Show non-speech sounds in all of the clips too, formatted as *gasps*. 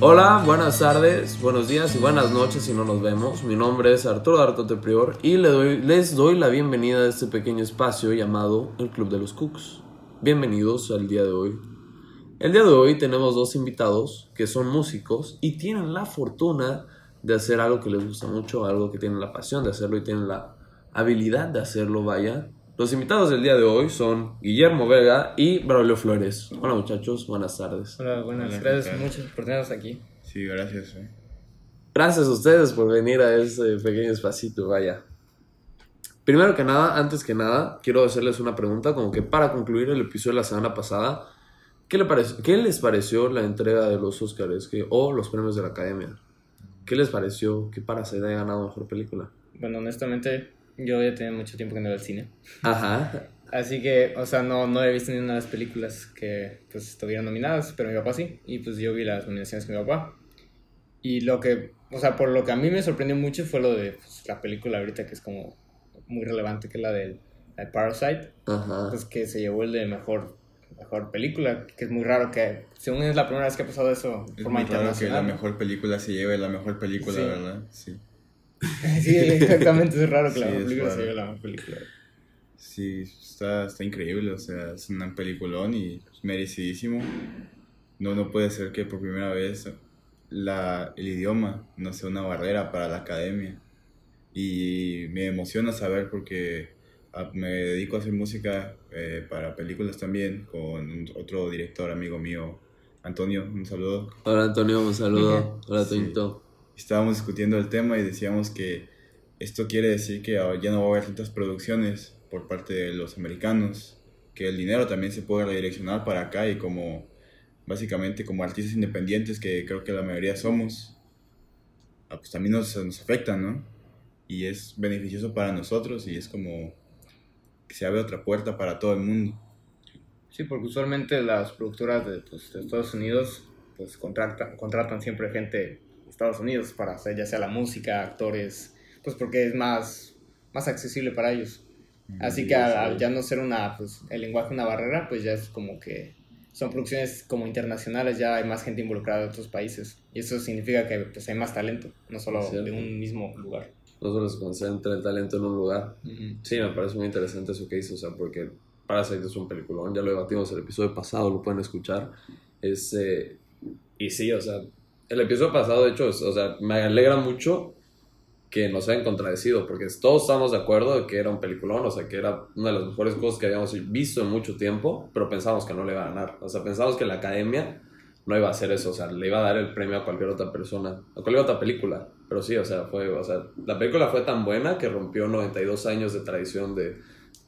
Hola, buenas tardes, buenos días y buenas noches si no nos vemos. Mi nombre es Arturo Artote Prior y le doy- les doy la bienvenida a este pequeño espacio llamado el Club de los Cooks. Bienvenidos al día de hoy. El día de hoy tenemos dos invitados que son músicos y tienen la fortuna de hacer algo que les gusta mucho, algo que tienen la pasión de hacerlo y tienen la habilidad de hacerlo, vaya. Los invitados del día de hoy son Guillermo Vega y Braulio Flores. Hola muchachos, buenas tardes. Hola, buenas, Hola, ¿qué gracias mucho por tenernos aquí. Sí, gracias. eh. Gracias a ustedes por venir a este pequeño espacito, vaya. Primero que nada, antes que nada, quiero hacerles una pregunta, como que para concluir el episodio de la semana pasada, ¿qué, le parece- qué les pareció la entrega de los Oscars que, o los premios de la Academia? ¿Qué les pareció que Parasite haya ganado Mejor Película? Bueno, honestamente, yo ya tenía mucho tiempo que no iba al cine. Ajá, Así que, o sea, no, no he visto ni una de las películas que pues estuvieron nominadas, pero mi papá sí. Y pues yo vi las nominaciones con mi papá. Y lo que, o sea, por lo que a mí me sorprendió mucho fue lo de pues, la película ahorita que es como muy relevante, que es la de, la de Parasite, ajá. pues que se llevó el de mejor, mejor película, que es muy raro que, según es la primera vez que ha pasado eso de Es forma muy raro que la internacional. mejor película se lleve la mejor película, Sí. ¿verdad? Sí. *laughs* Sí, exactamente, es raro que la Sí, película se la película. Sí, está, está increíble, o sea, es un peliculón y merecidísimo. No, no puede ser que por primera vez la, el idioma no sea una barrera para la academia. Y me emociona saber porque ah, me dedico a hacer música eh, para películas también con otro director amigo mío, Antonio, un saludo. Hola Antonio, un saludo. *laughs* Hola Sí. Toñito. Estábamos discutiendo el tema y decíamos que esto quiere decir que ya no va a haber tantas producciones por parte de los americanos, que el dinero también se puede redireccionar para acá y como básicamente como artistas independientes que creo que la mayoría somos, ah, pues también nos, nos afectan, ¿no? Y es beneficioso para nosotros y es como que se abre otra puerta para todo el mundo. Sí, porque usualmente las productoras de, pues, de Estados Unidos pues contratan, siempre gente Estados Unidos para hacer ya sea la música, actores, pues porque es más, más accesible para ellos. Así que al, ya no ser una, pues, el lenguaje una barrera, pues ya es como que son producciones como internacionales, ya hay más gente involucrada de otros países. Y eso significa que pues, hay más talento, no solo cierto. de un mismo lugar. No solo se concentra el talento en un lugar. Sí, me parece muy interesante eso que hizo, o sea, porque Parasite es un peliculón, ya lo debatimos el episodio pasado, lo pueden escuchar. Es, eh, y sí, o sea, el episodio pasado, de hecho, es- o sea, me alegra mucho que nos hayan contradecido, porque todos estamos de acuerdo de que era un peliculón, o sea, que era una de las mejores cosas que habíamos visto en mucho tiempo, pero pensábamos que no le iba a ganar. O sea, pensábamos que la academia no iba a hacer eso, o sea, le iba a dar el premio a cualquier otra persona, a cualquier otra película. Pero sí, o sea, fue, o sea, la película fue tan buena que rompió 92 años de tradición de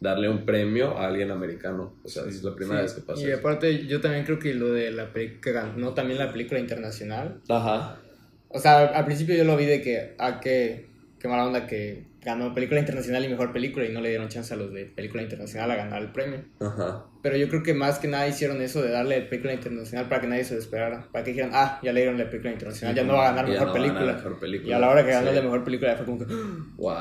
darle un premio a alguien americano. O sea, es la primera Sí, vez que pasa. Y eso. aparte, yo también creo que lo de la película, que ganó también la película internacional, Ajá. O sea, al principio yo lo vi de que, ah, qué, qué mala onda que ganó película internacional y mejor película y no le dieron chance a los de película internacional a ganar el premio. Ajá. Pero yo creo que más que nada hicieron eso de darle película internacional para que nadie se lo esperara. Para que dijeran, ah, ya le dieron la película internacional, ya no va a ganar mejor, no va a ganar película. mejor película. Y a la hora que ganó Sí. la mejor película fue como que, *gasps* Wow.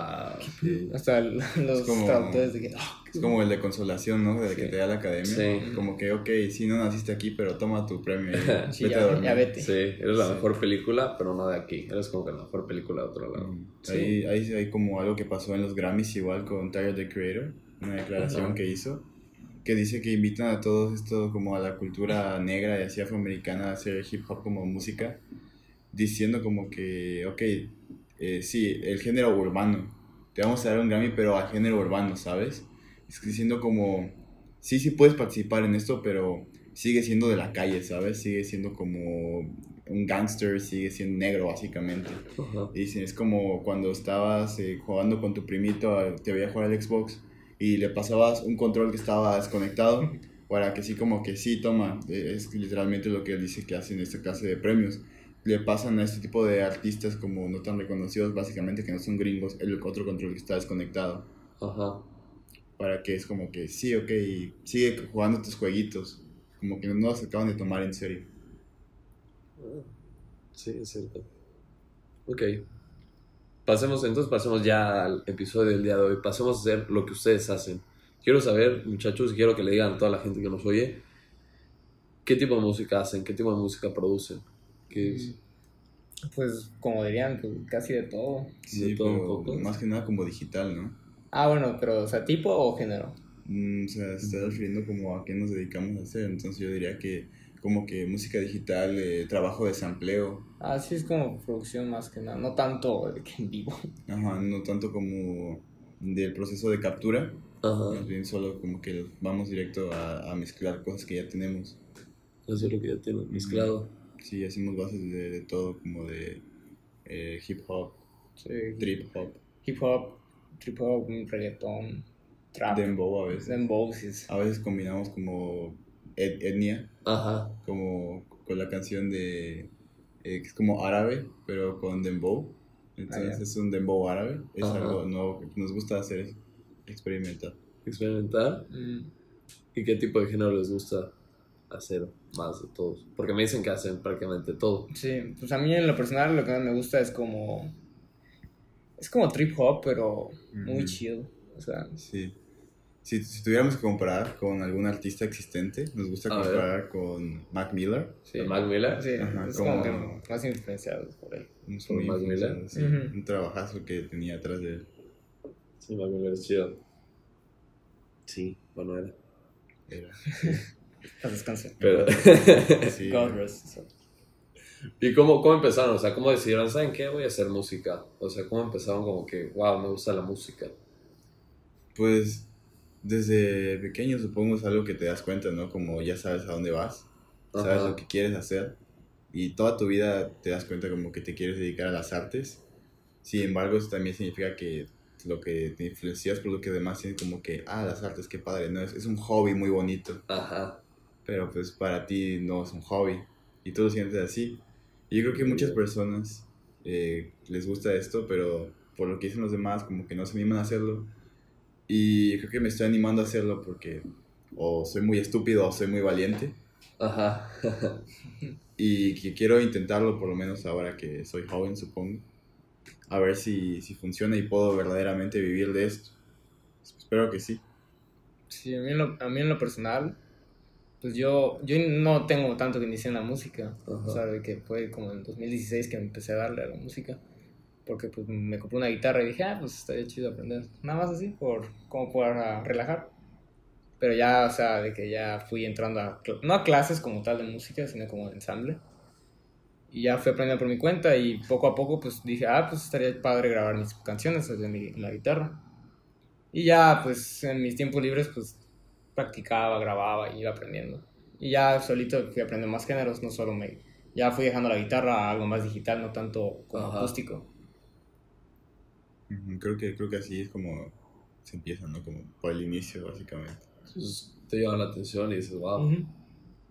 sí. hasta el- *laughs* los como- traductores de que, ah, Es como el de consolación, ¿no? De que te da la academia. Sí. Como que, ok, sí, no naciste aquí, pero toma tu premio y *laughs* sí, vete a ya, dormir. ya vete. Sí, eres la Sí. mejor película, pero no de aquí. Eres como que la mejor película de otro lado. Mm. Sí. Ahí, ahí hay como algo que pasó en los Grammys igual con Tyler the Creator, una declaración Ajá. que hizo, que dice que invitan a todos esto como a la cultura negra y así afroamericana a hacer hip hop como música, diciendo como que, ok, eh, sí, el género urbano, te vamos a dar un Grammy pero al género urbano, ¿sabes? Es diciendo como, sí, sí puedes participar en esto, pero sigue siendo de la calle, ¿sabes? Sigue siendo como un gangster, sigue siendo negro básicamente. Ajá. Y dicen, es como cuando estabas eh, jugando con tu primito, a- te veía jugar al Xbox y le pasabas un control que estaba desconectado para que sí como que sí, toma, eh, es literalmente lo que él dice que hacen en esta clase de premios. Le pasan a este tipo de artistas como no tan reconocidos, básicamente que no son gringos, el otro control que está desconectado. Ajá. Para que es como que sí, ok, sigue jugando tus jueguitos. Como que no los acaban de tomar en serio. Sí, es cierto. Ok. Pasemos, entonces pasemos ya al episodio del día de hoy. Pasemos a hacer lo que ustedes hacen. Quiero saber, muchachos, quiero que le digan a toda la gente que nos oye, ¿qué tipo de música hacen? ¿Qué tipo de música producen? ¿Qué es? Pues como dirían, pues, casi de todo. Sí, De todo un pero poco. más que nada como digital, ¿no? Ah, bueno, pero, o sea, tipo o género. Mm, o sea, se está refiriendo como a qué nos dedicamos a hacer. Entonces yo diría que como que música digital, eh, trabajo de sampleo, Ah, sí, es como producción más que nada, no tanto que en vivo. ajá, no tanto como del proceso de captura, Ajá. más bien solo como que vamos directo a, a mezclar cosas que ya tenemos. Eso es lo que ya tienen mezclado. Sí, hacemos bases de, de todo, como de eh, hip hop, Sí, trip hop, hip hop, trip hop, reggaetón, trap, dembow a veces. dembow, sí A veces combinamos como et- etnia, Ajá. como con la canción de eh, que es como árabe, pero con dembow. Entonces Ah, es un dembow árabe, es Ajá. algo nuevo que nos gusta hacer, experimentar. Experimentar. Mm, ¿Y qué tipo de género les gusta hacer más de todos? Porque me dicen que hacen prácticamente todo. Sí, pues a mí en lo personal lo que más me gusta es como... Es como trip hop, pero muy Ujú. chill. O sea, Sí. Si, si tuviéramos que comparar con algún artista existente, nos gusta A ver. comparar con Mac Miller. sí. ¿De Mac Miller? Sí, Ajá, es como- como que más influenciados por él. Un, ¿Con Mac Miller? sí, un trabajazo que tenía atrás de él. Sí, Mac Miller es chido. Sí, bueno era. Era. *laughs* Pero... *laughs* sí. ¿Y cómo, cómo empezaron? O sea, ¿cómo decidieron, ¿saben qué? Voy a hacer música. O sea, ¿cómo empezaron como que, wow, me gusta la música? Pues desde pequeño supongo es algo que te das cuenta, ¿no? Como ya sabes a dónde vas, sabes Ajá. lo que quieres hacer y toda tu vida te das cuenta como que te quieres dedicar a las artes. Sin embargo, eso también significa que lo que te influencias por lo que demás tienen como que, ah, las artes, qué padre, ¿no? Es, es un hobby muy bonito, Ajá. pero pues para ti no es un hobby y tú lo sientes así. Y yo creo que muchas personas eh, les gusta esto, pero por lo que dicen los demás como que no se animan a hacerlo. Y creo que me estoy animando a hacerlo porque o soy muy estúpido o soy muy valiente. Ajá. *laughs* Y que quiero intentarlo por lo menos ahora que soy joven, supongo. A ver si, si funciona y puedo verdaderamente vivir de esto. Espero que sí. Sí, a mí, en lo, a mí en lo personal, pues yo, yo no tengo tanto que inicié en la música. Ajá. O sea, de que fue como en 2016 que empecé a darle a la música. Porque pues me compré una guitarra y dije, ah, pues estaría chido aprender. Nada más así, por, como para relajar. Pero ya, o sea, de que ya fui entrando a, no a clases como tal de música, sino como de ensamble. Y ya fui aprendiendo por mi cuenta y poco a poco pues dije, ah, pues estaría padre grabar mis canciones desde mi, la guitarra. Y ya, pues en mis tiempos libres, pues practicaba, grababa y iba aprendiendo. Y ya solito fui aprendiendo más géneros, no solo me. Ya fui dejando la guitarra a algo más digital, no tanto como Ajá. acústico. Creo que, creo que así es como se empieza, ¿no? Como por el inicio, básicamente. Entonces te llama la atención y dices, wow. Ujú.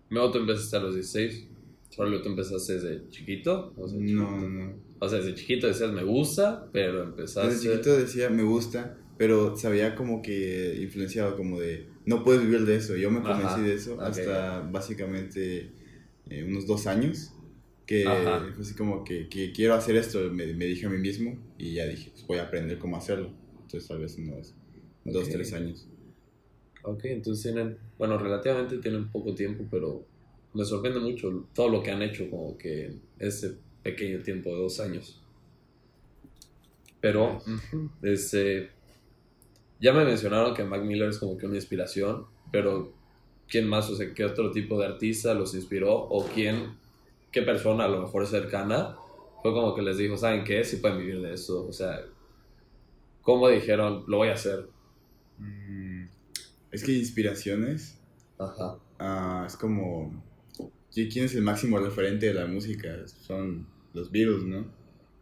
Luego tú empezaste a los 16. Solo tú empezaste desde chiquito. O sea, No, no, no. O sea, desde chiquito decías me gusta, pero empezaste. Desde chiquito decía, me gusta, pero se había como que influenciado como de, no puedes vivir de eso. Yo me convencí Ajá, de eso ok. hasta básicamente eh, unos dos años, que Ajá. fue así como que, que quiero hacer esto, me, me dije a mí mismo y ya dije, pues voy a aprender cómo hacerlo. Entonces tal vez unos dos, Ok. tres años. Ok, entonces tienen, bueno, relativamente tienen poco tiempo, pero me sorprende mucho todo lo que han hecho, como que ese pequeño tiempo de dos años. Pero, este, ya me mencionaron que Mac Miller es como que una inspiración, pero ¿quién más? O sea, ¿qué otro tipo de artista los inspiró? ¿O quién, qué persona a lo mejor cercana fue como que les dijo, ¿saben qué? Si pueden vivir de eso. O sea, ¿cómo dijeron, lo voy a hacer? Mm, Es que inspiraciones Ajá. ah, es como, ¿qui- ¿quién es el máximo referente de la música? Son los Beatles, ¿no?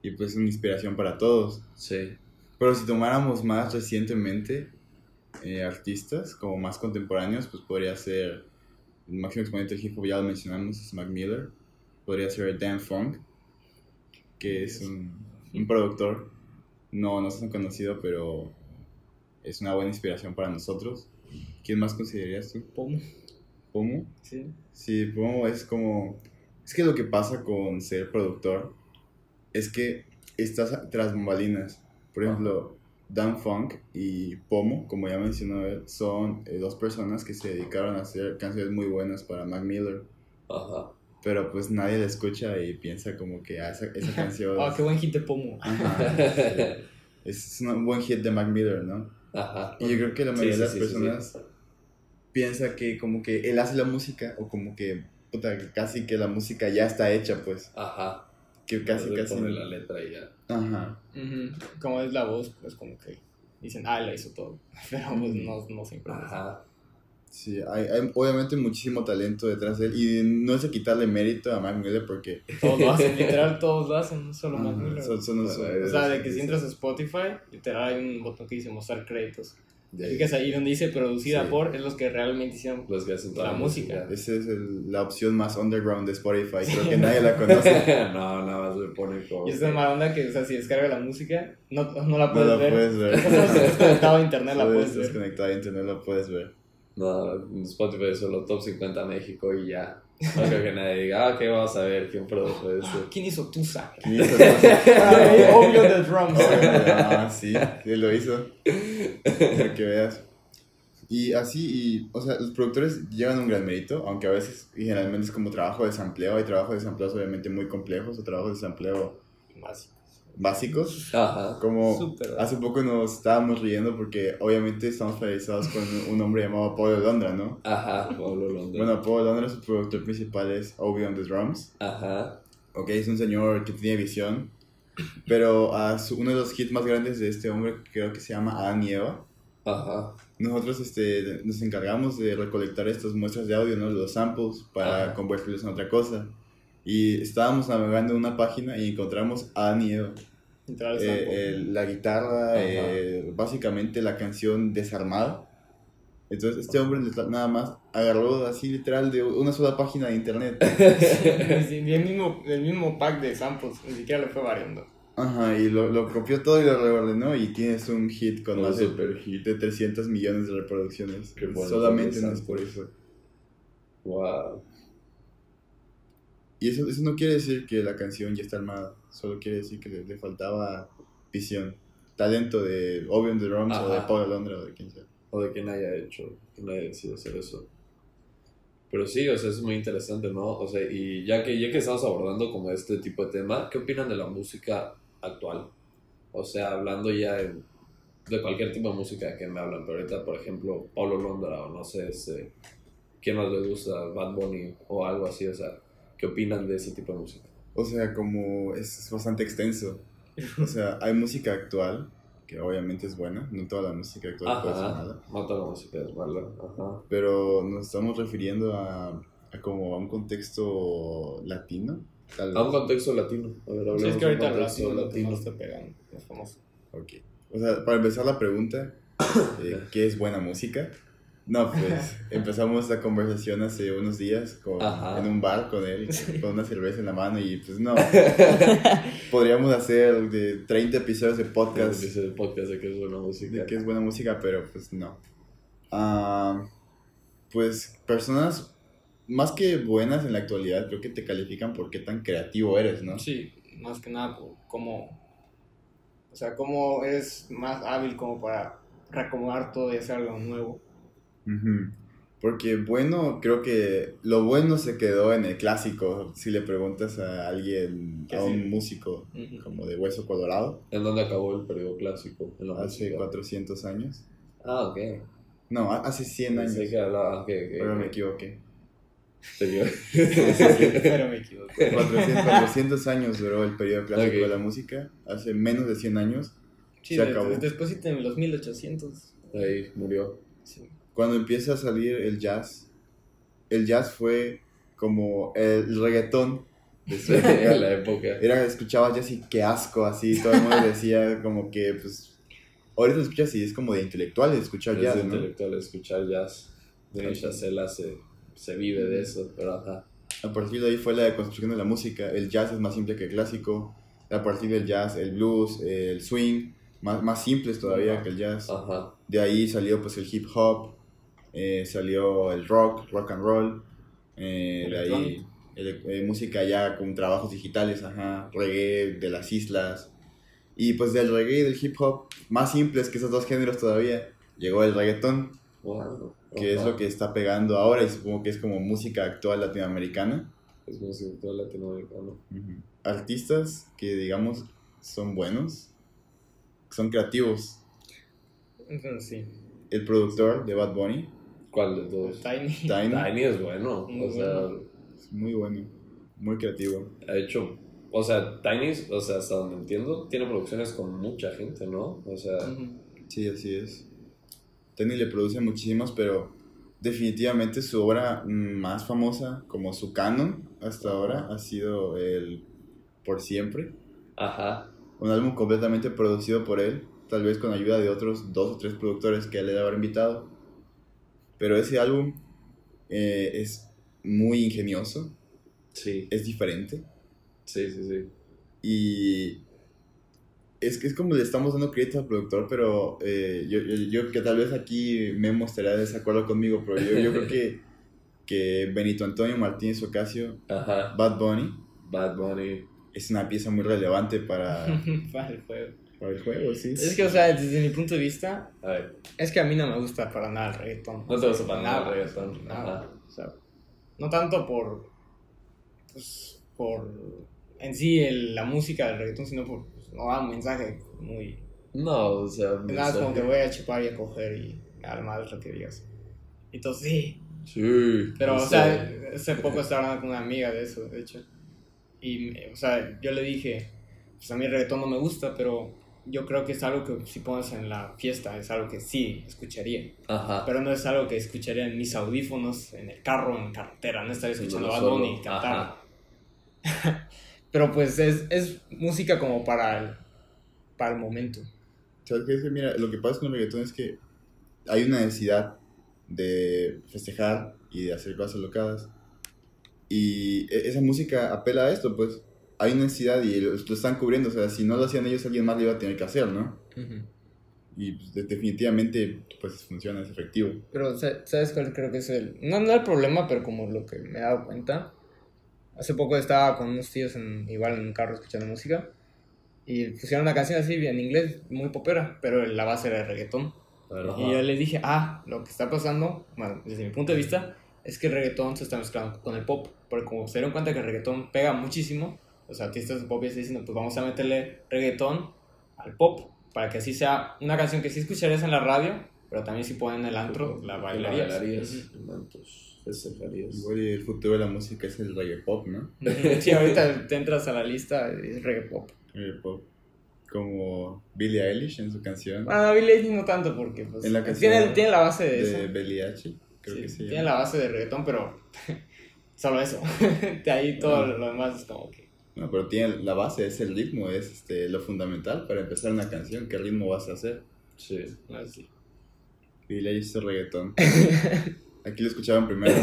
Y pues es una inspiración para todos. Sí. Pero si tomáramos más recientemente eh, artistas, como más contemporáneos, pues podría ser el máximo exponente del hip hop, ya lo mencionamos, es Mac Miller. Podría ser Dan Funk, que es un, un productor, no, no es tan conocido, pero es una buena inspiración para nosotros. ¿Quién más considerarías tú? Pomo. ¿Pomo? Sí. Sí, Pomo es como... Es que lo que pasa con ser productor es que estás tras bambalinas. Por ejemplo, Dan Funk y Pomo, como ya mencionó él, son eh, dos personas que se dedicaron a hacer canciones muy buenas para Mac Miller. Ajá. Pero pues nadie la escucha y piensa como que ah, esa, esa *laughs* canción... Ah, qué buen hit de Pomo. *laughs* Ajá, es un buen hit de Mac Miller, ¿no? Ajá. Y yo creo que la Sí, mayoría sí, de las sí, sí, personas piensa que como que él hace la música o como que puta, que casi que la música ya está hecha, pues. Ajá. Que casi, casi. pone la letra y ya. Ajá. Ujú. Como es la voz, pues como que dicen, ah, la hizo todo. *laughs* Pero pues no, no siempre. Ajá. Sí, hay, hay obviamente muchísimo talento detrás de él y no es de quitarle mérito a Mac Miller porque... Todos lo hacen, *laughs* literal, todos lo hacen, no solo Mac Miller. son- son- O sea, de que si entras a Spotify, literal hay un botón que dice mostrar créditos. Clicas ahí donde dice producida Sí. por, es los que realmente hicieron. los que hacen toda La música. Esa es el- la opción más underground de Spotify, creo que nadie la conoce. *laughs* *laughs* no, nada más le pone como. Y es de mala onda que, o sea, si descarga la música, no, no la No puedes la ver. puedes ver. O sea, si estás conectado a internet, la Puedes puedes ver. desconectar a internet, la puedes ver. No, Spotify es solo top 50 México y ya. No creo que nadie diga, ah, ok, vamos a ver quién produjo eso. ¿Quién hizo Tusa? ¿Quién hizo? Ay, *laughs* Obvio de drums. *laughs* Ah, sí, sí lo hizo. Para que veas. Y así, y, o sea, los productores llevan un gran mérito, aunque a veces, y generalmente es como trabajo de sampleo. Hay trabajos de sampleo obviamente muy complejos o trabajos de sampleo Más. Básicos. Ajá. Como Súper. hace poco nos estábamos riendo porque obviamente estamos familiarizados con un hombre llamado Pablo Londra, ¿no? Ajá, Pablo Londra. Bueno, Pablo Londra, su productor principal es Obi on the Drums. Ajá. Ok, es un señor que tiene visión, pero a su- uno de los hits más grandes de este hombre creo que se llama Adán y Eva. Ajá. Nosotros este, nos encargamos de recolectar estas muestras de audio, ¿no? los samples, para Ajá. convertirlos en otra cosa. Y estábamos navegando en una página y encontramos Adán y Eva. Literal, Eh, el- la guitarra, eh, básicamente la canción Desarmada. Entonces este hombre nada más agarró así literal de una sola página de internet. *laughs* Sí, y el mismo, el mismo pack de samples, ni siquiera lo fue variando. Ajá, y lo, lo copió todo y lo reordenó y tienes un hit con Un más de, super hit. de 300 millones de reproducciones. Qué bueno, solamente en con Spotify. Wow. Y eso, eso no quiere decir que la canción ya está armada, solo quiere decir que le, le faltaba visión, talento de Obi on the Drums o de. Paul Londra o de quien sea. O de quien haya hecho, quien haya decidido hacer eso. Pero sí, o sea, es muy interesante, ¿no? O sea, y ya que, ya que estamos abordando como este tipo de tema, ¿qué opinan de la música actual? O sea, hablando ya en- de cualquier tipo de música que me hablan, pero ahorita, por ejemplo, Paulo Londra o no sé, este, ¿quién más le gusta? Bad Bunny o algo así, o sea, ¿qué opinan de ese tipo de música? O sea, como es, es bastante extenso. O sea, hay música actual, que obviamente es buena, no toda la música actual puede ser mala, no toda la música es mala, ajá. pero nos estamos refiriendo a, a como a un contexto latino. Tal A un contexto latino, a ver, hablemos Sí, es que ahorita el latino latino. está pegando, es famoso. Ok. O sea, para empezar la pregunta, *coughs* eh, ¿qué es buena música? No, pues empezamos la conversación hace unos días con, en un bar con él, con una cerveza en la mano y pues no. *laughs* Podríamos hacer de 30 episodios de podcast el podcast de que es buena música. de que es buena música, pero pues no. Ah, pues personas más que buenas en la actualidad, creo que te califican por qué tan creativo eres, ¿no? Sí, más que nada por cómo, o sea, cómo eres más hábil como para reacomodar todo y hacer algo nuevo. Porque bueno, creo que lo bueno se quedó en el clásico. Si le preguntas a alguien, a sí. un músico Ujú. como de Hueso Colorado, ¿En dónde acabó el periodo clásico? Hace música. 400 años. Ah, ok. No, ha- hace 100 años. Pensé que hablaba, ok, ok. Pero ok. me equivoqué. Pero me equivoqué. 400, 400 *laughs* años duró el periodo clásico de la música. Hace menos de 100 años. Sí, Se acabó. después en los 1800. Ahí murió. Sí. Cuando empieza a salir el jazz, el jazz fue como el reggaetón de en *laughs* la época. Era, escuchabas jazz y qué asco, así, todo el mundo decía como que, pues, ahorita lo escuchas y es como de intelectuales escuchar Es jazz, ¿no? intelectual escuchar jazz. De. Chacela se, se vive de eso, pero ajá. A partir de ahí fue la deconstrucción de la música, el jazz es más simple que el clásico, a partir del jazz, el blues, el swing, más, más simples todavía que el jazz. Ajá. De ahí salió pues el hip hop, eh, salió el rock, rock and roll, eh, de ahí ele- eh, música ya con trabajos digitales, ajá, reggae de las islas. Y pues del reggae y del hip hop, más simples que esos dos géneros todavía, llegó el reggaetón, Wow. que es lo que está pegando ahora y supongo que es como música actual latinoamericana. Es músico latinoamericano. Artistas que, digamos, son buenos, son creativos. Sí. El productor de Bad Bunny. ¿Cuál de todos? Tiny. Tiny. Tiny es bueno. Muy o sea, bueno. Es muy bueno. Muy creativo. ha hecho. O sea, Tiny, o sea, hasta donde entiendo, tiene producciones con mucha gente, ¿no? O sea. Sí, así es. Tiny le produce muchísimas, pero definitivamente su obra más famosa, como su canon hasta ahora, ha sido el Por Siempre. ajá. Un álbum completamente producido por él, tal vez con ayuda de otros dos o tres productores que él le debe haber invitado. Pero ese álbum eh, es muy ingenioso, Sí, es diferente sí, sí, sí. y es que es como le estamos dando crédito al productor, pero eh, yo, yo, yo que tal vez aquí Memo estará de desacuerdo conmigo, pero yo, yo creo que, *laughs* que Benito Antonio Martínez Ocasio, Ajá. Bad Bunny, Bad Bunny. es una pieza muy relevante para, *laughs* Para el juego. Para el juego, sí. Es que, o sea, desde mi punto de vista, A ver, es que a mí no me gusta para nada el reggaetón. no te gusta para nada el reggaetón. Nada. O sea, no tanto por. Pues, por. En sí, el- la música del reggaetón, sino por. pues, no da un mensaje muy. No, o sea, Nada, es como que voy a chupar y a coger y. Al mal lo que digas. Entonces, sí. Sí. Pero, o sé. sea, hace poco estaba hablando con una amiga de eso, de hecho. Y, o sea, yo le dije, pues a mí el reggaetón no me gusta, pero yo creo que es algo que si pones en la fiesta, es algo que sí escucharía. Ajá. Pero no es algo que escucharía en mis audífonos, en el carro, en carretera, no estaría escuchando No, a. Bunny cantar. *laughs* Pero pues es, es música como para el, para el momento. ¿Sabes qué? Es que, mira, lo que pasa con el reggaetón es que hay una necesidad de festejar y de hacer cosas locadas. Y e- esa música apela a esto, pues. Hay una necesidad y lo, lo están cubriendo. O sea, si no lo hacían ellos, alguien más lo iba a tener que hacer, ¿no? Y pues, de- definitivamente, pues funciona, es efectivo. Pero, sa- ¿sabes cuál creo que es el...? No, no el problema, pero como lo que me he dado cuenta. Hace poco estaba con unos tíos en, igual en un carro escuchando música. Y pusieron una canción así en inglés, muy popera, pero la base era de reggaetón. Ajá. Y yo les dije, ah, lo que está pasando, bueno, desde mi punto de vista, es que el reggaetón se está mezclando con el pop. Porque como se dieron cuenta que el reggaetón pega muchísimo, los artistas de pop ya están diciendo, pues vamos a meterle reggaetón al pop. Para que así sea una canción que sí escucharías en la radio, pero también si ponen en el antro, la bailarías. bailarías. Ujú. Mantos. Igual y el futuro de la música es el reggae pop, ¿no? Sí, ahorita te entras a la lista y es reggae pop. Reggae pop. Como Billie Eilish en su canción Ah, Billie Eilish no tanto porque pues, En la canción tiene, tiene la base de, de eso. Belly H, creo Sí, que sí. tiene la base de reggaetón, pero *laughs* solo eso. *laughs* de ahí todo lo demás es como que... No, pero tiene la base, es el ritmo, es este, lo fundamental para empezar una canción. ¿Qué ritmo vas a hacer? Sí. Así. Billie Eilish es el reggaetón. *laughs* Aquí lo escuchaban primero. *laughs*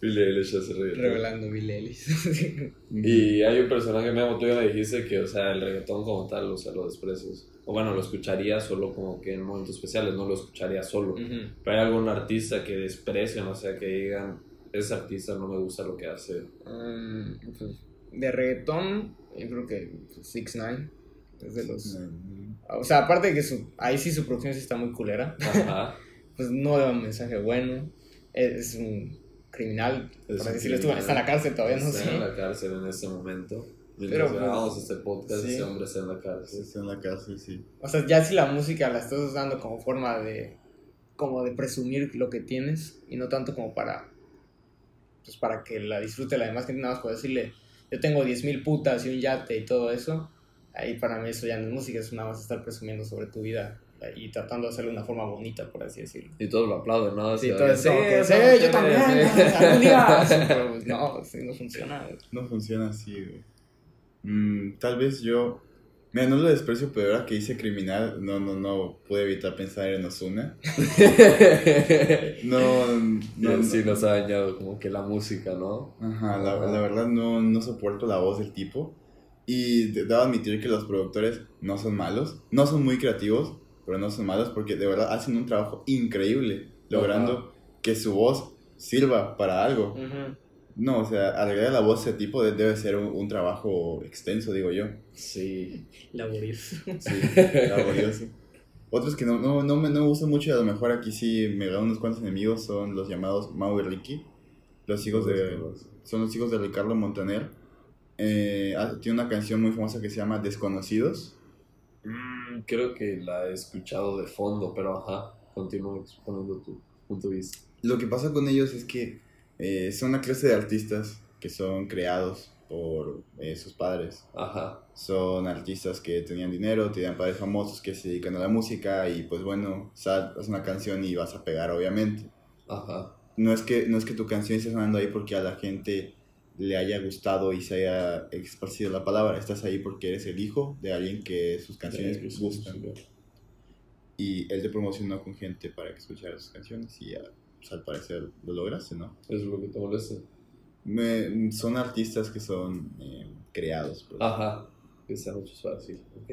Billie Eilish hace reggaetón. Revelando Billie Eilish. *laughs* Y hay un personaje mismo, tú ya me dijiste que, o sea, el reggaetón como tal, o sea, lo desprecias. O bueno, lo escucharía solo como que en momentos especiales, no lo escucharía solo. Ujú. Pero hay algún artista que desprecian, o sea, que digan, ese artista no me gusta lo que hace. Mm, pues, de reggaetón, yo creo que 6 9 es de los... O sea, aparte de que su, ahí sí su producción sí está muy culera, Ajá. *laughs* pues no da un mensaje bueno, es, es un criminal, Es por un decirlo, criminal. está en la cárcel todavía, no está sé. en la cárcel en este momento. Pero, pues, grabamos este podcast, sí. ese hombre está en la cárcel. Está en la cárcel, sí. O sea, ya si la música la estás usando como forma de como de presumir lo que tienes y no tanto como para pues para que la disfrute la demás gente nada más por decirle yo tengo 10.000 putas y un yate y todo eso ahí para mí eso ya no es música es nada más estar presumiendo sobre tu vida y tratando de hacerlo de una forma bonita por así decirlo Y todos lo aplauden, ¿no? sí, eso sí, no yo también sí. algún día *laughs* Sí, pero, pues, no sí, no funciona No funciona así, güey. Mm, tal vez yo. Mira, no lo desprecio, pero ahora que hice criminal, no, no, no pude evitar pensar en Osuna. *laughs* No, no, No, sí nos ha dañado como que la música, ¿no? Ajá, la, la verdad no, no soporto la voz del tipo. Y de- debo admitir que los productores no son malos. No son muy creativos, pero no son malos porque de verdad hacen un trabajo increíble logrando que su voz sirva para algo. No, o sea, agregar la voz de ese tipo de- debe ser un, un trabajo extenso, digo yo. Sí. laborioso Sí, laborioso. Otros que no, no, no, me, no me gustan mucho, y a lo mejor aquí sí me dan unos cuantos enemigos, son los llamados Mau y Ricky. los hijos de, son los hijos de Ricardo Montaner. Eh, ah, tiene una canción muy famosa que se llama Desconocidos. Mm, creo que la he escuchado de fondo, pero ajá, continúa exponiendo tu punto de vista. Lo que pasa con ellos es que eh, son una clase de artistas que son creados por eh, sus padres. Ajá. Son artistas que tenían dinero, tenían padres famosos que se dedican a la música y pues bueno, sacas una canción y vas a pegar obviamente. Ajá. No es que, no es que tu canción esté sonando ahí porque a la gente le haya gustado y se haya esparcido la palabra. Estás ahí porque eres el hijo de alguien que sus canciones les gustan. Y él te promocionó con gente para que escuchara sus canciones y pues, al parecer lo lograste, ¿no? Es lo que te molesta. Me, son artistas que son eh, creados. Pues. Ajá, que sean mucho fácil. Ok.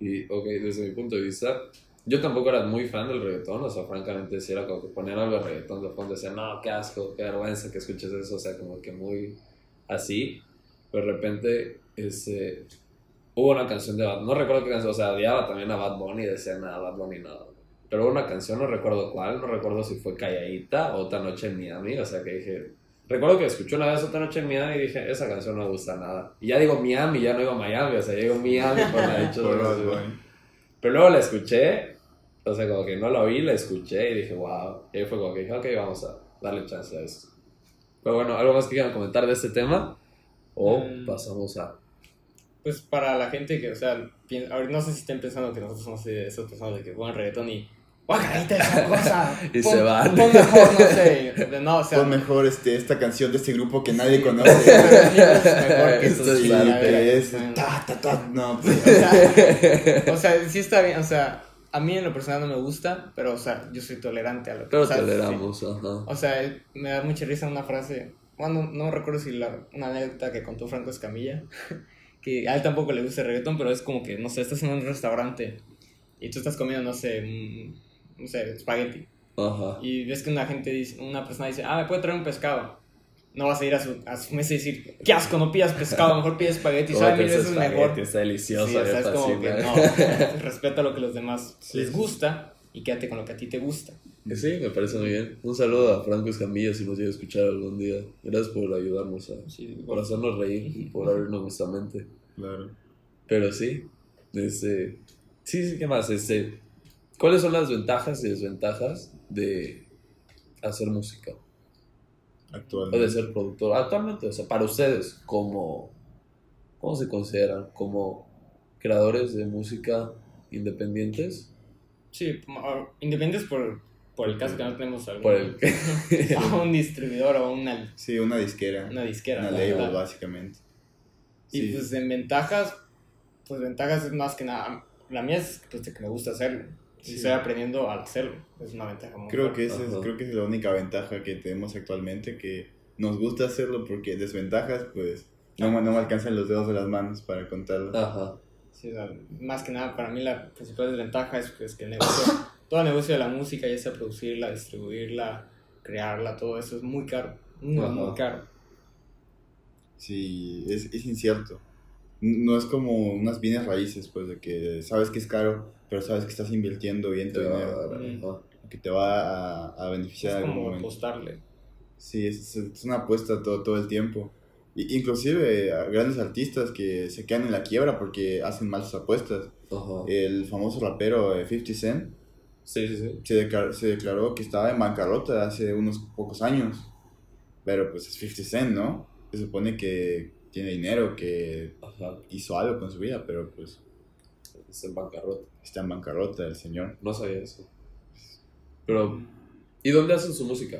Y, ok, desde mi punto de vista, yo tampoco era muy fan del reggaetón, o sea, francamente, si era como que ponían algo de reggaetón de fondo, decían, no, qué asco, qué vergüenza que escuches eso, o sea, como que muy así. Pero de repente, este, hubo una canción de Bad no recuerdo qué canción, o sea, odiaba también a Bad Bunny, decían, nada, Bad Bunny no. Pero una canción, no recuerdo cuál, no recuerdo si fue Calladita o Otra Noche en Miami, o sea, que dije, Recuerdo que escuché una vez otra noche en Miami y dije, esa canción no me gusta nada. Y ya digo Miami, ya no digo Miami, o sea, ya digo Miami por la hecho de Pero luego la escuché, o sea, como que no la oí, la escuché y dije, wow. Y ahí fue como que dije, ok, vamos a darle chance a eso. Pero bueno, ¿algo más que quieran comentar de este tema? ¿O mm. pasamos a...? Pues para la gente que, o sea, no sé si estén pensando que nosotros somos esos personas de que juegan reggaetón y esa cosa. *laughs* y se van. Pon mejor, no sé. *laughs* No, o sea, pon mejor este, esta canción de este grupo que nadie *laughs* conoce. mejor que esto sí, es. Ta, ta, ta, no, pues. o, sea, sí está bien. O sea, a mí en lo personal no me gusta, pero, o sea, yo soy tolerante a lo que Pero toleramos, ajá. O sea, me da mucha risa una frase. Bueno, no recuerdo si la, una anécdota que contó Franco Escamilla. Que a él tampoco le gusta el reggaetón, pero es como que, no sé, estás en un restaurante y tú estás comiendo, no sé, no sé, espagueti. Ajá. Y ves que una gente dice, una persona dice, ah, me puede traer un pescado. No vas a ir a su, a su mesa y decir, qué asco, no pidas pescado, mejor pides espagueti, sabe mil veces mejor. Está delicioso, sí, o sea, es como que no, *laughs* respeta lo que los demás les gusta y quédate con lo que a ti te gusta. Sí, me parece muy bien. Un saludo a Franco Escamilla si nos llega a escuchar algún día. Gracias por ayudarnos, a, por hacernos reír y por abrirnos nuestra mente. Claro. Pero sí, este, sí, sí, ¿qué más? Este, ¿Cuáles son las ventajas y desventajas de hacer música? Actualmente. O de ser productor. Actualmente, o sea, para ustedes, como, ¿cómo se consideran? ¿Como creadores de música independientes? Sí, independientes por, por el caso que no tenemos algún, *laughs* a un distribuidor o una... Sí, una disquera. Una disquera. Una label, básicamente. Y pues en ventajas, pues ventajas es más que nada... La mía es pues, que me gusta hacerlo y estoy aprendiendo al hacerlo. Es una ventaja muy creo que, es, creo que es la única ventaja que tenemos actualmente, que nos gusta hacerlo porque desventajas, pues, no, no me alcanzan los dedos de las manos para contarlo. Ajá. Sí, más que nada, para mí la principal desventaja es pues, que el negocio, *coughs* todo el negocio de la música, ya sea producirla, distribuirla, crearla, todo eso es muy caro. Muy, muy caro. Sí, es, es incierto. No es como unas bienes raíces, pues, de que sabes que es caro, pero sabes que estás invirtiendo bien tu dinero. Que te va a, a beneficiar es como apostarle. Sí, es, es, una apuesta todo, todo el tiempo. Y, inclusive a grandes artistas que se quedan en la quiebra porque hacen mal sus apuestas. El famoso rapero 50 eh, Cent sí, sí, sí. Se, declaró, se declaró que estaba en bancarrota hace unos pocos años. Pero pues es 50 Cent, ¿no? Se supone que tiene dinero, que hizo algo con su vida, pero pues Está en bancarrota. Está en bancarrota el señor. No sabía eso. Pero, ¿y dónde hacen su música?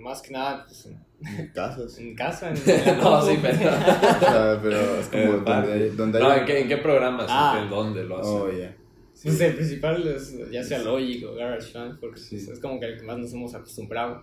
Más que nada, pues, en casas. *laughs* En casa, en, *laughs* No, sí, pero. *laughs* pero es como donde, donde no, ¿en qué, ¿en qué programas? Ah. ¿En dónde lo hacen? Oh, yeah. Pues el principal es ya sea Logic o GarageBand, porque es como que el que más nos hemos acostumbrado.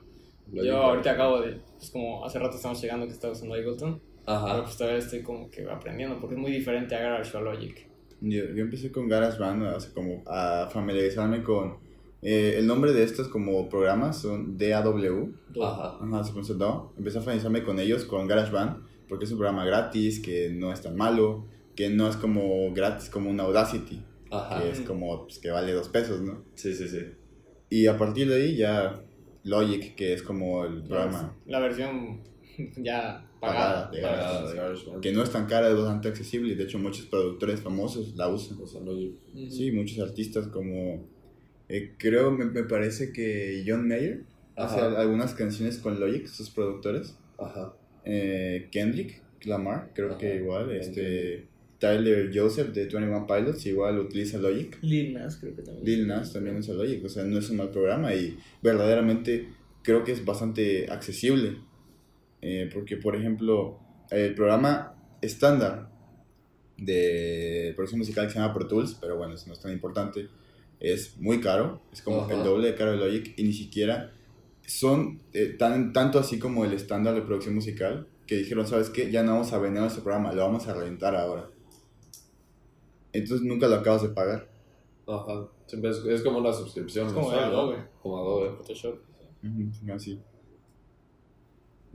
Yo ahorita acabo de, pues como hace rato estamos llegando que estaba usando Ableton. Ajá. Pero pues todavía estoy como que aprendiendo, porque es muy diferente a Garage o Logic. Yo, yo empecé con GarageBand, o sea, como a familiarizarme con... Eh, el nombre de estos como programas son DAW. Ajá. Ajá, se pronuncia DAW. Empecé a familiarizarme con ellos, con GarageBand, porque es un programa gratis, que no es tan malo, que no es como gratis como un Audacity. Ajá. Que es como, pues, que vale dos pesos, ¿no? Sí, sí, sí. Y a partir de ahí ya Logic, que es como el programa La versión *laughs* ya pagada pagada. de Pagada GarageBand, de GarageBand. que no es tan cara, es bastante accesible y de hecho muchos productores famosos la usan. O sea. Sí, muchos artistas como... eh, creo, me, me parece que John Mayer hace Ajá. algunas canciones con Logic, sus productores. Ajá. Eh, Kendrick Lamar, creo Ajá. que igual. Este, Tyler Joseph de 21 Pilots igual utiliza Logic. Lil Nas creo que también. Lil Nas también usa Logic, o sea, no es un mal programa y verdaderamente creo que es bastante accesible. Eh, porque, por ejemplo, el programa estándar de producción musical que se llama Pro Tools, pero bueno, eso no es tan importante, es muy caro, es como Ajá. el doble de caro de Logic y ni siquiera son eh, tan, tanto así como el estándar de producción musical que dijeron, ¿sabes qué? Ya no vamos a vender nuestro programa, lo vamos a reventar ahora. Entonces nunca lo acabas de pagar. Ajá. Siempre es, es como una suscripción. Es como mensual, ¿no? Adobe. Como Adobe. Photoshop. Ujú, Así.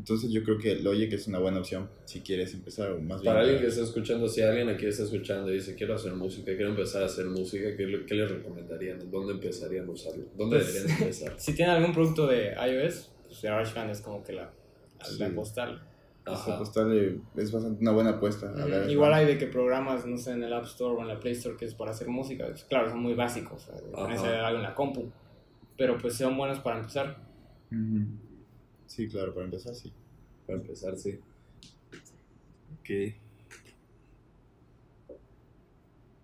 Entonces yo creo que Logic es una buena opción si quieres empezar o más bien. Para alguien que está escuchando, si alguien aquí está escuchando y dice quiero hacer música, quiero empezar a hacer música, ¿qué, le- qué les recomendarían? ¿Dónde empezarían a usarlo? ¿Dónde Pues- deberían empezar? *laughs* Si tienen algún producto de iOS, pues GarageBand es como que la, Sí. la postal. Ajá. Ajá. Pues, es bastante una buena apuesta. a Igual hay de que programas, no sé, en el App Store o en la Play Store que es para hacer música. pues, claro, son muy básicos, a diferencia Ajá. de algo en la compu. Pero pues son buenos para empezar. Ujú. Sí, claro, para empezar, sí. Para empezar, sí. Ok.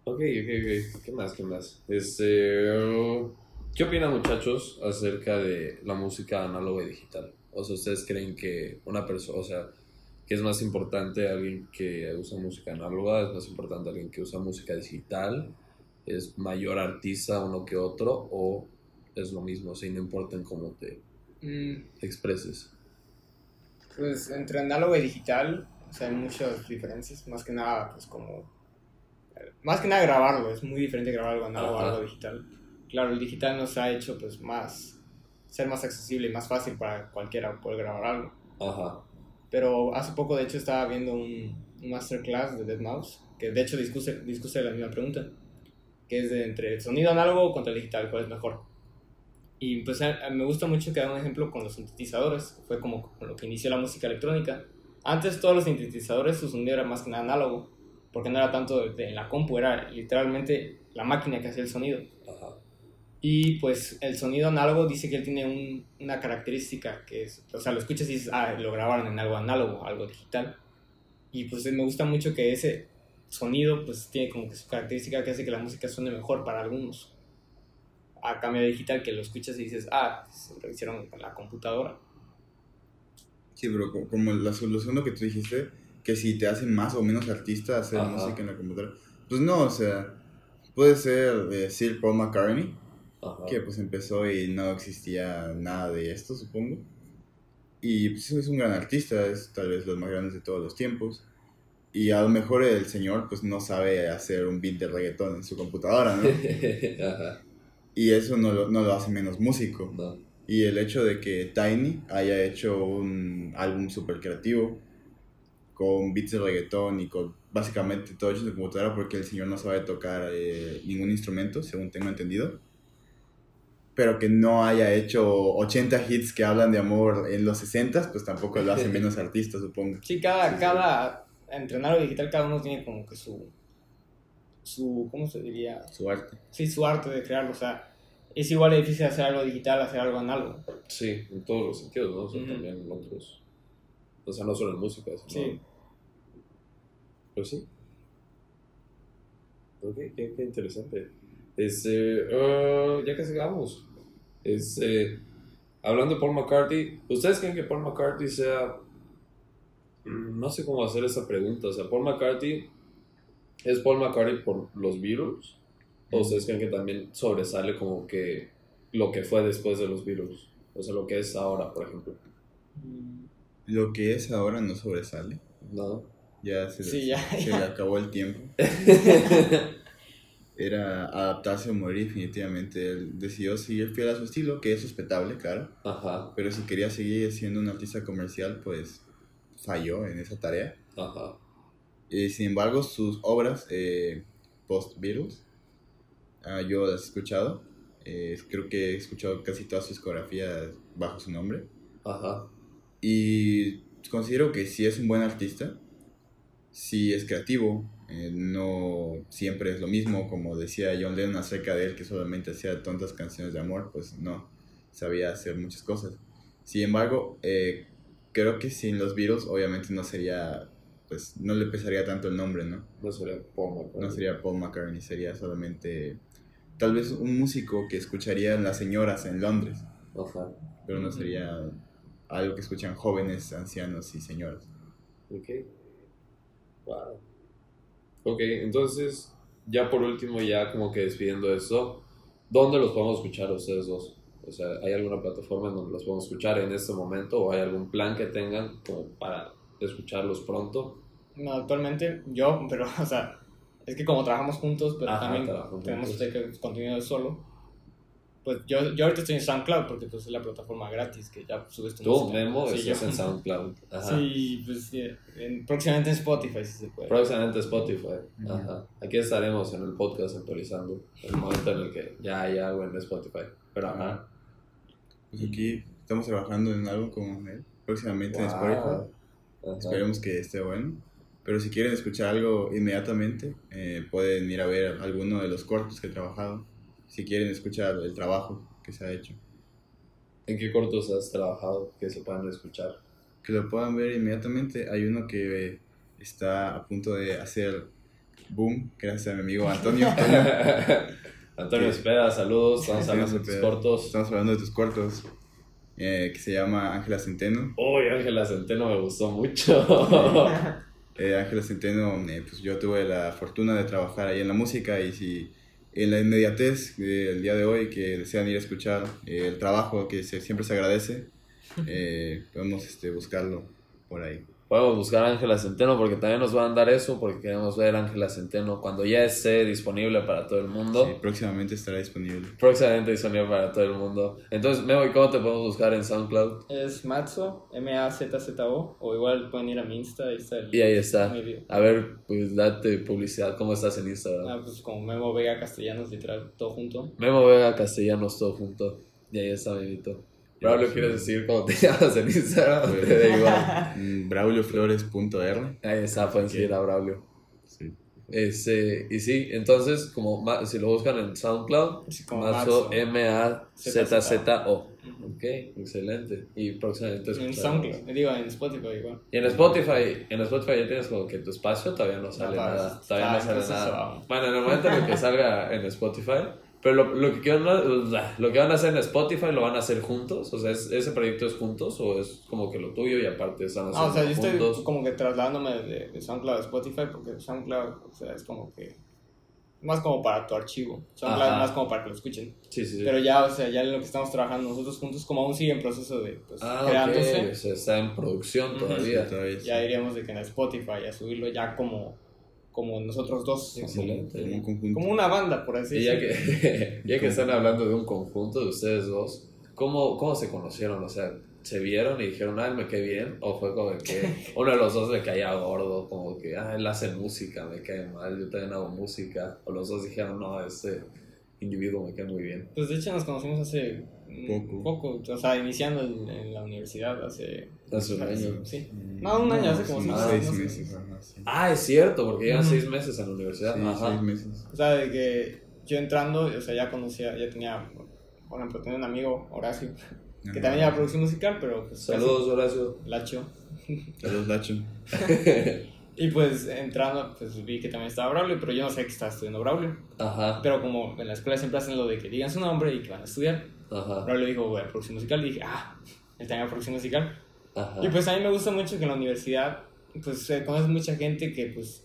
Ok, ok, ok. ¿Qué más? ¿Qué más? Este, ¿Qué opinan, muchachos, acerca de la música análoga y digital? O sea, ¿ustedes creen que una persona, o sea, que es más importante alguien que usa música análoga? ¿Es más importante alguien que usa música digital? ¿Es mayor artista uno que otro? ¿O es lo mismo? O sea, no importa en cómo te Mm, expreses. Pues entre análogo y digital, o sea, hay muchas diferencias. Más que nada, pues como. Más que nada grabarlo, es muy diferente grabar algo análogo a algo digital. Claro, el digital nos ha hecho pues más. ser más accesible y más fácil para cualquiera poder grabar algo. Ajá. Pero hace poco, de hecho, estaba viendo un, un masterclass de Dead Mouse, que de hecho discute, discute la misma pregunta, que es de entre el sonido análogo contra el digital, ¿cuál es mejor? Y pues a- a- me gusta mucho que da un ejemplo con los sintetizadores, fue como con lo que inició la música electrónica. Antes todos los sintetizadores su sonido era más que nada análogo, porque no era tanto de, de en la compu, era literalmente la máquina que hacía el sonido. Ajá. Y pues el sonido análogo dice que él tiene un- una característica que es, o sea, lo escuchas y dices, ah, lo grabaron en algo análogo, algo digital. Y pues me gusta mucho que ese sonido pues tiene como que su característica que hace que la música suene mejor para algunos. A cambio de digital que lo escuchas y dices, ah, se lo hicieron con la computadora. Sí, pero co- como la solución lo que tú dijiste, que si te hace más o menos artista hacer Ajá. música en la computadora. Pues no, o sea, puede ser eh, Sir Paul McCartney, Ajá. que pues empezó y no existía nada de esto, supongo. Y pues es un gran artista, es tal vez los más grandes de todos los tiempos. Y a lo mejor el señor pues no sabe hacer un beat de reggaetón en su computadora, ¿no? *laughs* Ajá. Y eso no lo, no lo hace menos músico. No. Y el hecho de que Tiny haya hecho un álbum súper creativo con beats de reggaetón y con básicamente todo hecho su computadora porque el señor no sabe tocar eh, ningún instrumento, según tengo entendido. Pero que no haya hecho 80 hits que hablan de amor en los 60, pues tampoco lo hace *laughs* menos artista, supongo. Sí, cada, Sí, sí. cada, entre y digital, cada uno tiene como que su, su, ¿cómo se diría? Su arte. Sí, su arte de crearlo, o sea, es igual de difícil hacer algo digital, hacer algo análogo. Sí, en todos los sentidos, ¿no? O sea, también en otros. O sea, no solo en música, sino. Sí. Pues sí. Ok, qué, qué interesante. Este, ah, ya casi vamos. Este, hablando de Paul McCartney, ¿ustedes creen que Paul McCartney sea... mm, No sé cómo hacer esa pregunta. O sea, Paul McCartney... ¿Es Paul McCartney por los Beatles? ¿O ustedes creen que también sobresale como que lo que fue después de los Beatles? O sea, lo que es ahora, por ejemplo. Lo que es ahora no sobresale. No. Ya se, Sí, ya, se ya. le acabó el tiempo. *laughs* Era adaptarse o morir definitivamente. Él decidió seguir fiel a su estilo, que es respetable, claro. Ajá, Pero si quería seguir siendo un artista comercial, pues falló en esa tarea. ajá. Y sin embargo, sus obras eh, post-Beatles, ah, yo las he escuchado. Eh, creo que he escuchado casi toda su discografía bajo su nombre. Ajá. Y considero que sí es un buen artista, sí es creativo, eh, no siempre es lo mismo, como decía John Lennon acerca de él, que solamente hacía tontas canciones de amor, pues no, sabía hacer muchas cosas. Sin embargo, eh, creo que sin los Beatles obviamente no sería, pues no le pesaría tanto el nombre, ¿no? No sería Paul McCartney. No sería Paul McCartney, sería solamente tal vez un músico que escucharían las señoras en Londres, Ajá. pero no sería algo que escuchan jóvenes, ancianos y señoras. Ok. Wow. Ok, entonces, ya por último, ya como que despidiendo eso, ¿dónde los podemos escuchar ustedes dos? O sea, ¿hay alguna plataforma en donde los podemos escuchar en este momento o hay algún plan que tengan como para escucharlos pronto? No, actualmente yo, pero, *laughs* o sea, es que como trabajamos juntos, pero Ajá, también tenemos juntos. que contenido solo. Pues yo, yo ahorita estoy en SoundCloud porque pues es la plataforma gratis que ya subes tu Tú, música. Memo, sí, estás yo. en SoundCloud. *laughs* Ajá. Sí, pues sí, en- próximamente en Spotify si se puede. Próximamente Spotify. Ujú. Ajá. Aquí estaremos en el podcast actualizando el momento en el que ya hay algo en Spotify. Pero ajá. Pues aquí estamos trabajando en algo con él, próximamente en. Spotify. Ajá. Esperemos que esté bueno. Pero si quieren escuchar algo inmediatamente, eh, pueden ir a ver alguno de los cortos que he trabajado. Si quieren escuchar el trabajo que se ha hecho. ¿En qué cortos has trabajado que se puedan escuchar? Que lo puedan ver inmediatamente. Hay uno que eh, está a punto de hacer boom, gracias a mi amigo Antonio. *laughs* Antonio. Espeda, saludos. Estamos hablando de tus cortos. Estamos hablando de tus cortos, eh, que se llama Ángela Centeno. Uy, Ángela Centeno me gustó mucho. *laughs* Eh, Ángela Centeno, eh, pues yo tuve la fortuna de trabajar ahí en la música y si en la inmediatez del día de hoy que desean ir a escuchar eh, el trabajo que se- siempre se agradece, *laughs* eh, podemos este, buscarlo por ahí. Podemos buscar a Ángela Centeno porque también nos van a dar eso porque queremos ver a Ángela Centeno cuando ya esté disponible para todo el mundo. Sí, próximamente estará disponible. Próximamente disponible para todo el mundo. Entonces, Memo, ¿y cómo te podemos buscar en SoundCloud? Es Matzo, M-A-Z-Z-O, o igual pueden ir a mi Insta, ahí está el Y ahí está. A ver, pues date publicidad. ¿Cómo estás en Instagram? Ah, pues como Memo Vega Castellanos, literal, todo junto. Memo Vega Castellanos, todo junto. Y ahí está, Memito. Braulio, ¿quieres decir cómo te *laughs* llamas en Instagram? Pues, Te da igual. *laughs* Mm, BraulioFlores.r. Ahí está, pueden seguir a Braulio. Sí. Este, y sí, entonces, como ma- si lo buscan en SoundCloud, Sí, Mazo. M-A-Z-Z-O. Ok, excelente. Y próximamente En. SoundCloud, digo, en Spotify igual. Y en Spotify, en Spotify ya tienes como que tu espacio, todavía no sale No, nada. está- Todavía no sale nada. Bueno, en el momento en el que salga en Spotify, pero lo, lo, que quieren- lo que van a hacer en Spotify lo van a hacer juntos, o sea, ¿es- ¿ese proyecto es juntos o es como que lo tuyo y aparte están Ah, haciendo o sea, yo estoy juntos? como que trasladándome de, de SoundCloud a Spotify porque SoundCloud, o sea, es como que más como para tu archivo. SoundCloud Ajá. es más como para que lo escuchen. Sí, sí, sí. Pero ya, o sea, ya en lo que estamos trabajando nosotros juntos, como aún sigue en proceso de pues, ah, ok, creándose, o sea, está en producción todavía. Todavía sí. ya iríamos de que en Spotify a subirlo ya como, como nosotros dos. Excelente. Como un conjunto. Como una banda, por así Y ya decirlo. que, *laughs* ya que están hablando de un conjunto de ustedes dos, ¿cómo, ¿cómo se conocieron? O sea, ¿se vieron y dijeron, ay, me cae bien? ¿O fue como que *laughs* uno de los dos le caía gordo? Como que, ah, él hace música, me cae mal, yo también hago música. O los dos dijeron, no, este individuo me cae muy bien. Pues de hecho nos conocimos hace Poco. poco o sea, iniciando en, en la universidad hace... Hace un año. Sí. No, un año, hace como sí, seis seis meses. Ah, es cierto, porque llevan seis meses en la universidad. Sí, Ajá. seis meses. O sea, de que yo entrando, o sea, ya conocía, ya tenía, por ejemplo, tenía un amigo, Horacio, que Ajá. también lleva producción musical, pero pues... Saludos, Horacio. Lacho. Saludos, Lacho. *laughs* Y pues entrando, pues vi que también estaba Braulio, pero yo no sé que estaba estudiando Braulio. Ajá, Pero como en la escuela siempre hacen lo de que digan su nombre y que van a estudiar, ajá, Braulio dijo, voy a producción musical, y dije, ah, él también producción musical. ajá. Y pues a mí me gusta mucho que en la universidad, pues eh, conoces mucha gente que pues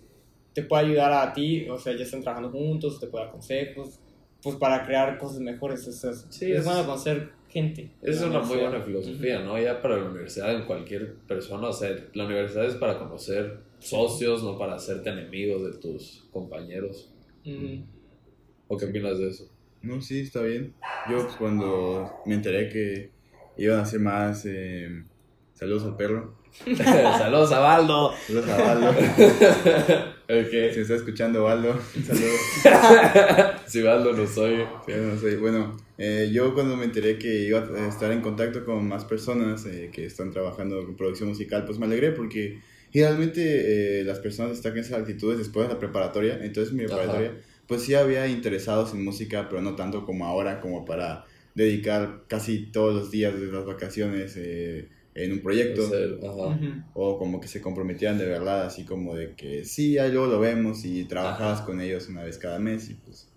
te puede ayudar a ti, o sea, ya están trabajando juntos, te puede dar consejos, pues para crear cosas mejores. O sea, Sí, es, bueno conocer gente. Esa es una muy universidad. buena filosofía, ¿no? Ya para la universidad, en cualquier persona, o sea, la universidad es para conocer socios, no para hacerte enemigos de tus compañeros. Ujú. ¿O qué opinas de eso? No, sí, está bien. Yo pues, cuando me enteré que iban a hacer más eh, saludos al perro. *laughs* Saludos a Baldo. Saludos a Baldo. *laughs* Si está escuchando Valdo, un saludo. *laughs* si Valdo no soy. Sí, no soy. Bueno, eh, yo cuando me enteré que iba a estar en contacto con más personas eh, que están trabajando en producción musical, pues me alegré porque generalmente eh, las personas destacan esas actitudes después de la preparatoria. Entonces, mi preparatoria, pues sí había interesados en música, pero no tanto como ahora, como para dedicar casi todos los días de las vacaciones. Eh, en un proyecto o como que se comprometían de verdad así como de que sí ya luego lo vemos y trabajabas con ellos una vez cada mes y pues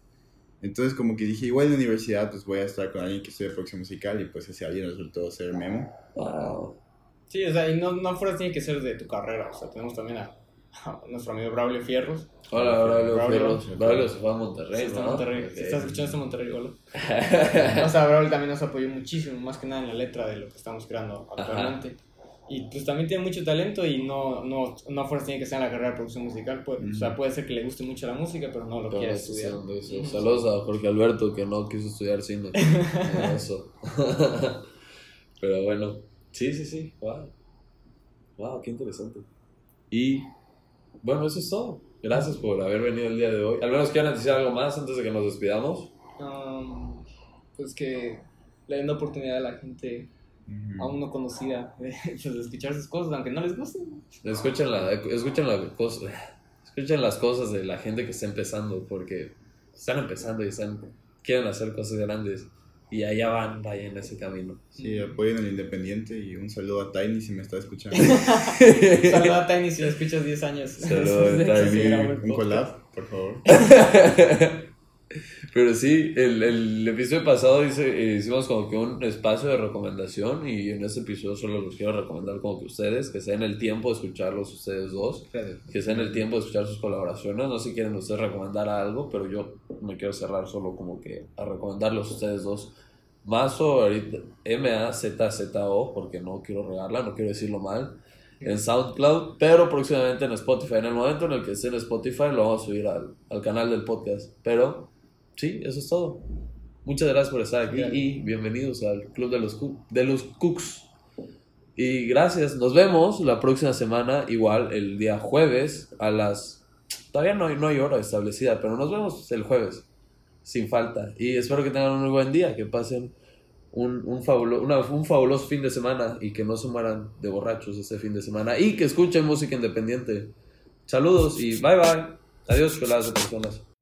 entonces como que dije igual en la universidad pues voy a estar con alguien que estudia producción musical y pues ese alguien resultó ser Memo wow. sí o sea y no, no fuera tiene que ser de tu carrera o sea tenemos también a *laughs* nuestro amigo Braulio Fierros. Hola, Braulio, Fierros. Braulio se fue a Monterrey. Sí, está en Monterrey. Si estás escuchando, está en Monterrey, hola. *laughs* o sea, Braulio también nos apoyó muchísimo, más que nada en la letra de lo que estamos creando actualmente. Y pues también tiene mucho talento y no, no, no fuerza tiene que ser en la carrera de producción musical. Pues, O sea, puede ser que le guste mucho la música, pero no lo quiere estudiar. Saludos a Jorge Alberto que no quiso estudiar cine. *laughs* Eso. pero bueno, sí, sí, sí. Wow. Wow, qué interesante. Y bueno, eso es todo. Gracias por haber venido el día de hoy. Al menos quieran decir algo más antes de que nos despidamos. Um, pues que le den la oportunidad a la gente aún no conocida *laughs* de, escuchar sus cosas, aunque no les gusten. Escuchen, la, escuchen, la *sighs* escuchen las cosas de la gente que está empezando, porque están empezando y están, quieren hacer cosas grandes. Y allá van, vayan en ese camino. Sí, apoyen al Independiente y un saludo a Tiny si me está escuchando. *laughs* saludo a Tiny si lo escuchas 10 años. Saludo a *laughs* Tiny. Un collab, por favor. *laughs* Pero sí, el, el episodio pasado hice, hicimos como que un espacio de recomendación y en este episodio solo los quiero recomendar como que ustedes, que se den el tiempo de escucharlos ustedes dos, que se den el tiempo de escuchar sus colaboraciones, no sé si quieren ustedes recomendar algo, pero yo me quiero cerrar solo como que a recomendarlos ustedes dos. Mazo, ahorita, M-A-Z-Z-O, porque no quiero regarla, no quiero decirlo mal, en SoundCloud, pero próximamente en Spotify. En el momento en el que esté en Spotify lo vamos a subir al, al canal del podcast, pero sí, eso es todo. Muchas gracias por estar aquí y bienvenidos al Club de los, de los Cooks. Y gracias, nos vemos la próxima semana, igual el día jueves a las... Todavía no hay, no hay hora establecida, pero nos vemos el jueves, sin falta. Y espero que tengan un muy buen día, que pasen un, un, un fabuloso fin de semana y que no se mueran de borrachos este fin de semana y que escuchen música independiente. Saludos y bye bye. Adiós, de personas.